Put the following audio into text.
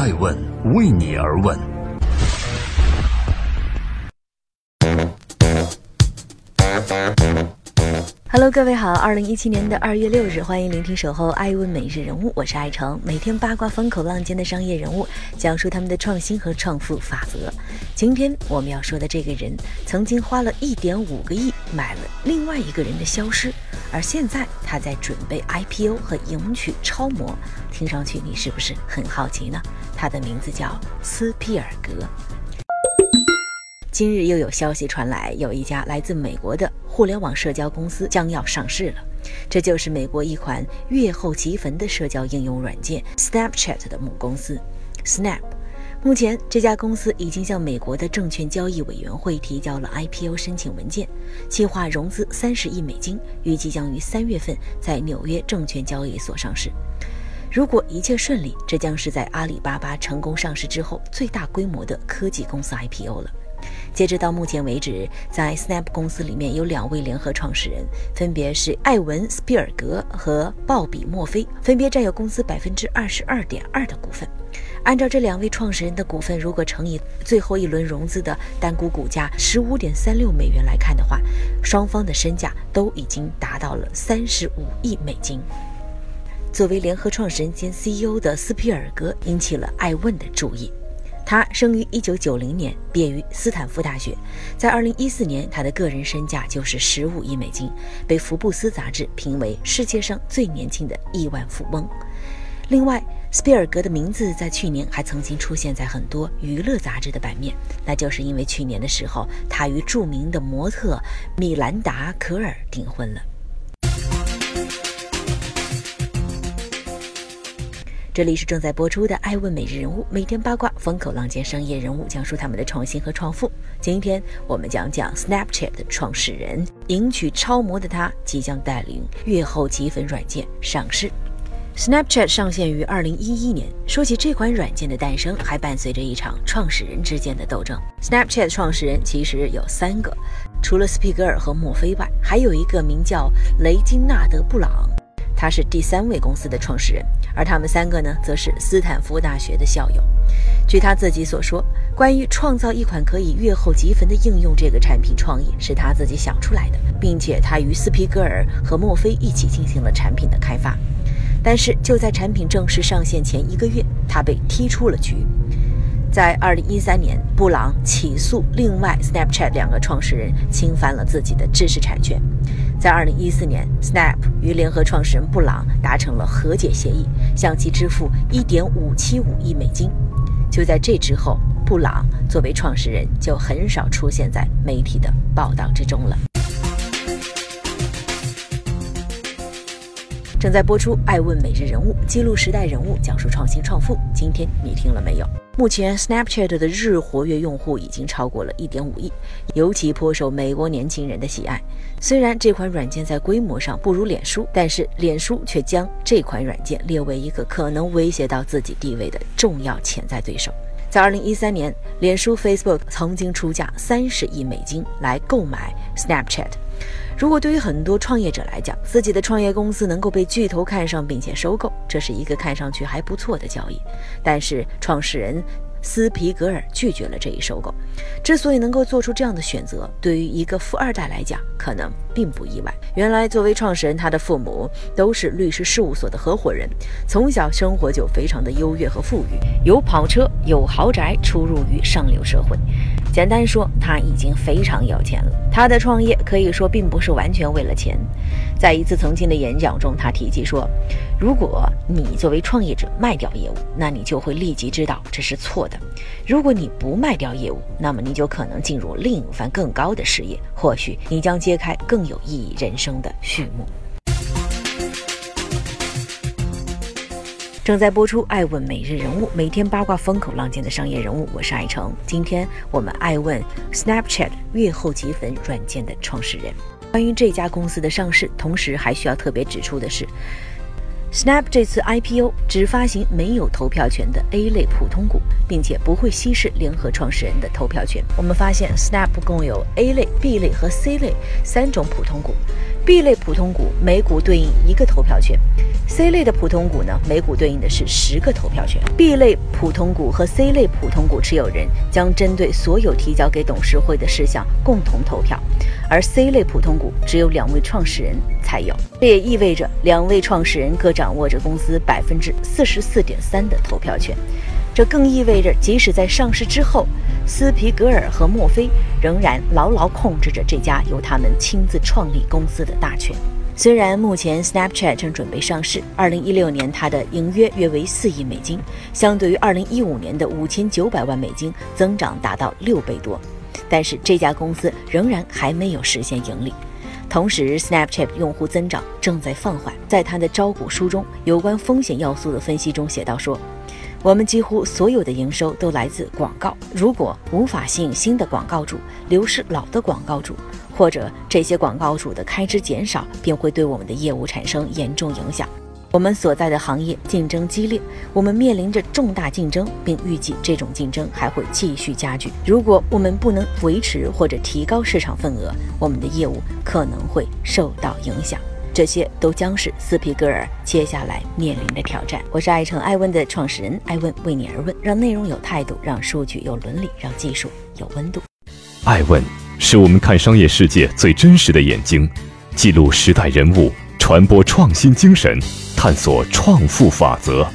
爱问为你而问。Hello，各位好，二零一七年的二月六日，欢迎聆听守候爱问每日人物，我是爱成，每天八卦风口浪尖的商业人物，讲述他们的创新和创富法则。今天我们要说的这个人，曾经花了一点五个亿买了另外一个人的消失，而现在他在准备 IPO 和迎娶超模，听上去你是不是很好奇呢？他的名字叫斯皮尔格。今日又有消息传来，有一家来自美国的互联网社交公司将要上市了。这就是美国一款月后即焚的社交应用软件 Snapchat 的母公司 Snap。目前，这家公司已经向美国的证券交易委员会提交了 IPO 申请文件，计划融资三十亿美金，预计将于三月份在纽约证券交易所上市。如果一切顺利，这将是在阿里巴巴成功上市之后最大规模的科技公司 IPO 了。截止到目前为止，在 Snap 公司里面有两位联合创始人，分别是艾文·斯皮尔格和鲍比·墨菲，分别占有公司百分之二十二点二的股份。按照这两位创始人的股份，如果乘以最后一轮融资的单股股价十五点三六美元来看的话，双方的身价都已经达到了三十五亿美金。作为联合创始人兼 CEO 的斯皮尔格引起了艾问的注意。他生于一九九零年，毕业于斯坦福大学。在二零一四年，他的个人身价就是十五亿美金，被福布斯杂志评为世界上最年轻的亿万富翁。另外，斯皮尔格的名字在去年还曾经出现在很多娱乐杂志的版面，那就是因为去年的时候，他与著名的模特米兰达·可尔订婚了。这里是正在播出的《爱问每日人物》，每天八卦风口浪尖商业人物讲述他们的创新和创富。今天我们讲讲 Snapchat 的创始人，迎娶超模的他即将带领月后即粉软件上市。Snapchat 上线于二零一一年。说起这款软件的诞生，还伴随着一场创始人之间的斗争。Snapchat 创始人其实有三个，除了斯皮格尔和墨菲外，还有一个名叫雷金纳德·布朗。他是第三位公司的创始人，而他们三个呢，则是斯坦福大学的校友。据他自己所说，关于创造一款可以月后即焚的应用这个产品创意是他自己想出来的，并且他与斯皮格尔和墨菲一起进行了产品的开发。但是就在产品正式上线前一个月，他被踢出了局。在二零一三年，布朗起诉另外 Snapchat 两个创始人侵犯了自己的知识产权。在二零一四年，Snap 与联合创始人布朗达成了和解协议，向其支付一点五七五亿美金。就在这之后，布朗作为创始人就很少出现在媒体的报道之中了。正在播出《爱问每日人物》，记录时代人物，讲述创新创富。今天你听了没有？目前 Snapchat 的日活跃用户已经超过了一点五亿，尤其颇受美国年轻人的喜爱。虽然这款软件在规模上不如脸书，但是脸书却将这款软件列为一个可能威胁到自己地位的重要潜在对手。在二零一三年，脸书 Facebook 曾经出价三十亿美金来购买 Snapchat。如果对于很多创业者来讲，自己的创业公司能够被巨头看上并且收购，这是一个看上去还不错的交易。但是创始人。斯皮格尔拒绝了这一收购。之所以能够做出这样的选择，对于一个富二代来讲，可能并不意外。原来，作为创始人，他的父母都是律师事务所的合伙人，从小生活就非常的优越和富裕，有跑车，有豪宅，出入于上流社会。简单说，他已经非常有钱了。他的创业可以说并不是完全为了钱。在一次曾经的演讲中，他提及说：“如果你作为创业者卖掉业务，那你就会立即知道这是错。如果你不卖掉业务，那么你就可能进入另一番更高的事业，或许你将揭开更有意义人生的序幕。”正在播出《爱问每日人物》，每天八卦风口浪尖的商业人物，我是爱成。今天我们爱问 Snapchat 月后即粉软件的创始人。关于这家公司的上市，同时还需要特别指出的是，Snap 这次 IPO 只发行没有投票权的 A 类普通股，并且不会稀释联合创始人的投票权。我们发现 Snap 共有 A 类、B 类和 C 类三种普通股。B 类普通股每股对应一个投票权，C 类的普通股呢，每股对应的是十个投票权。B 类普通股和 C 类普通股持有人将针对所有提交给董事会的事项共同投票，而 C 类普通股只有两位创始人才有。这也意味着两位创始人各掌握着公司百分之四十四点三的投票权。这更意味着，即使在上市之后，斯皮格尔和墨菲仍然牢牢控制着这家由他们亲自创立公司的大权。虽然目前 Snapchat 正准备上市二零一六年它的营约约为四亿美金，相对于二零一五年的五千九百万美金，增长达到六倍多，但是这家公司仍然还没有实现盈利。同时，Snapchat 用户增长正在放缓。在他的招股书中，有关风险要素的分析中写道说。我们几乎所有的营收都来自广告。如果无法吸引新的广告主，流失老的广告主，或者这些广告主的开支减少，便会对我们的业务产生严重影响。我们所在的行业竞争激烈，我们面临着重大竞争，并预计这种竞争还会继续加剧。如果我们不能维持或者提高市场份额，我们的业务可能会受到影响。这些都将是斯皮格尔接下来面临的挑战。我是爱成爱问的创始人爱问，为你而问，让内容有态度，让数据有伦理，让技术有温度。爱问是我们看商业世界最真实的眼睛，记录时代人物，传播创新精神，探索创富法则。